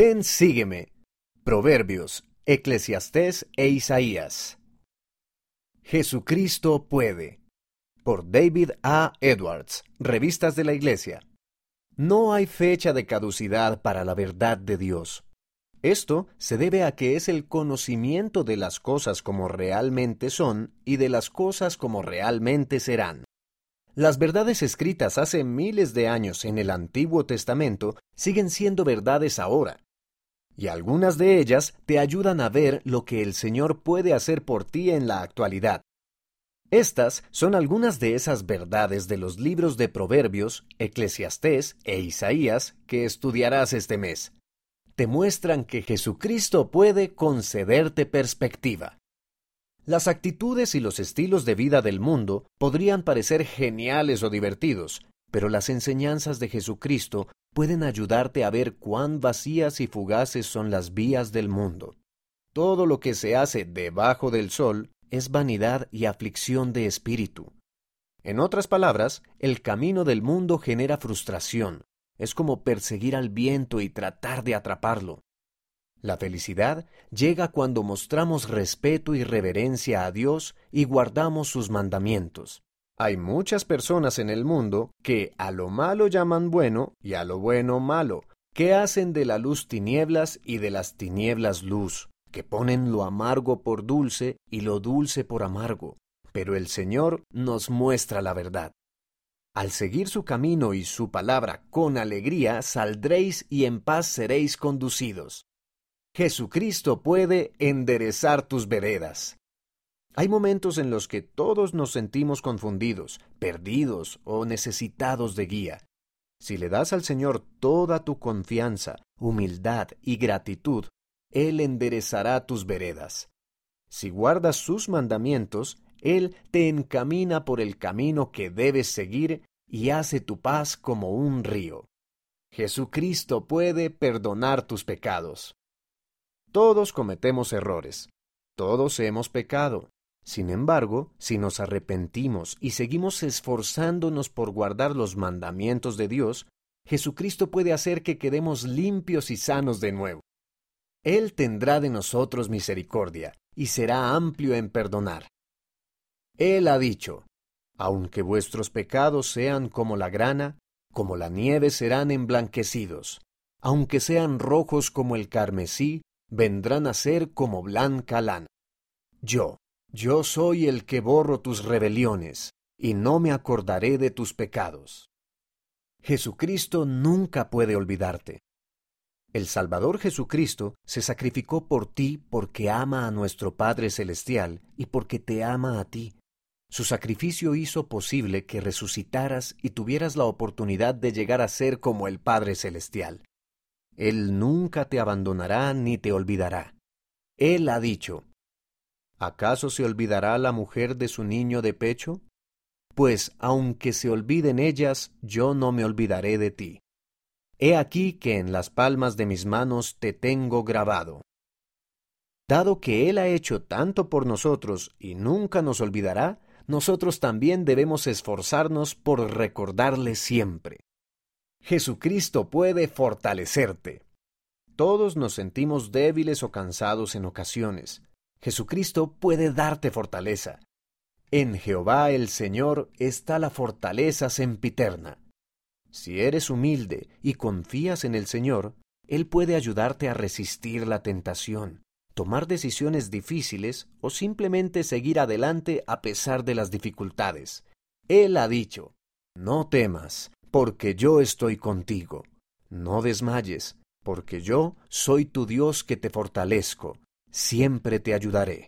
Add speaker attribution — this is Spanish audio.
Speaker 1: Ven, sígueme. Proverbios, Eclesiastés e Isaías. Jesucristo puede. Por David A. Edwards, Revistas de la Iglesia. No hay fecha de caducidad para la verdad de Dios. Esto se debe a que es el conocimiento de las cosas como realmente son y de las cosas como realmente serán. Las verdades escritas hace miles de años en el Antiguo Testamento siguen siendo verdades ahora, y algunas de ellas te ayudan a ver lo que el Señor puede hacer por ti en la actualidad. Estas son algunas de esas verdades de los libros de Proverbios, Eclesiastés e Isaías que estudiarás este mes. Te muestran que Jesucristo puede concederte perspectiva. Las actitudes y los estilos de vida del mundo podrían parecer geniales o divertidos, pero las enseñanzas de Jesucristo pueden ayudarte a ver cuán vacías y fugaces son las vías del mundo. Todo lo que se hace debajo del sol es vanidad y aflicción de espíritu. En otras palabras, el camino del mundo genera frustración. Es como perseguir al viento y tratar de atraparlo. La felicidad llega cuando mostramos respeto y reverencia a Dios y guardamos sus mandamientos. Hay muchas personas en el mundo que a lo malo llaman bueno y a lo bueno malo, que hacen de la luz tinieblas y de las tinieblas luz, que ponen lo amargo por dulce y lo dulce por amargo. Pero el Señor nos muestra la verdad. Al seguir su camino y su palabra con alegría, saldréis y en paz seréis conducidos. Jesucristo puede enderezar tus veredas. Hay momentos en los que todos nos sentimos confundidos, perdidos o necesitados de guía. Si le das al Señor toda tu confianza, humildad y gratitud, Él enderezará tus veredas. Si guardas sus mandamientos, Él te encamina por el camino que debes seguir y hace tu paz como un río. Jesucristo puede perdonar tus pecados. Todos cometemos errores. Todos hemos pecado. Sin embargo, si nos arrepentimos y seguimos esforzándonos por guardar los mandamientos de Dios, Jesucristo puede hacer que quedemos limpios y sanos de nuevo. Él tendrá de nosotros misericordia y será amplio en perdonar. Él ha dicho, aunque vuestros pecados sean como la grana, como la nieve serán emblanquecidos, aunque sean rojos como el carmesí, vendrán a ser como blanca lana. Yo, yo soy el que borro tus rebeliones, y no me acordaré de tus pecados. Jesucristo nunca puede olvidarte. El Salvador Jesucristo se sacrificó por ti porque ama a nuestro Padre Celestial y porque te ama a ti. Su sacrificio hizo posible que resucitaras y tuvieras la oportunidad de llegar a ser como el Padre Celestial. Él nunca te abandonará ni te olvidará. Él ha dicho, ¿Acaso se olvidará la mujer de su niño de pecho? Pues aunque se olviden ellas, yo no me olvidaré de ti. He aquí que en las palmas de mis manos te tengo grabado. Dado que Él ha hecho tanto por nosotros y nunca nos olvidará, nosotros también debemos esforzarnos por recordarle siempre. Jesucristo puede fortalecerte. Todos nos sentimos débiles o cansados en ocasiones, Jesucristo puede darte fortaleza. En Jehová el Señor está la fortaleza sempiterna. Si eres humilde y confías en el Señor, Él puede ayudarte a resistir la tentación, tomar decisiones difíciles o simplemente seguir adelante a pesar de las dificultades. Él ha dicho, No temas, porque yo estoy contigo. No desmayes, porque yo soy tu Dios que te fortalezco siempre te ayudaré.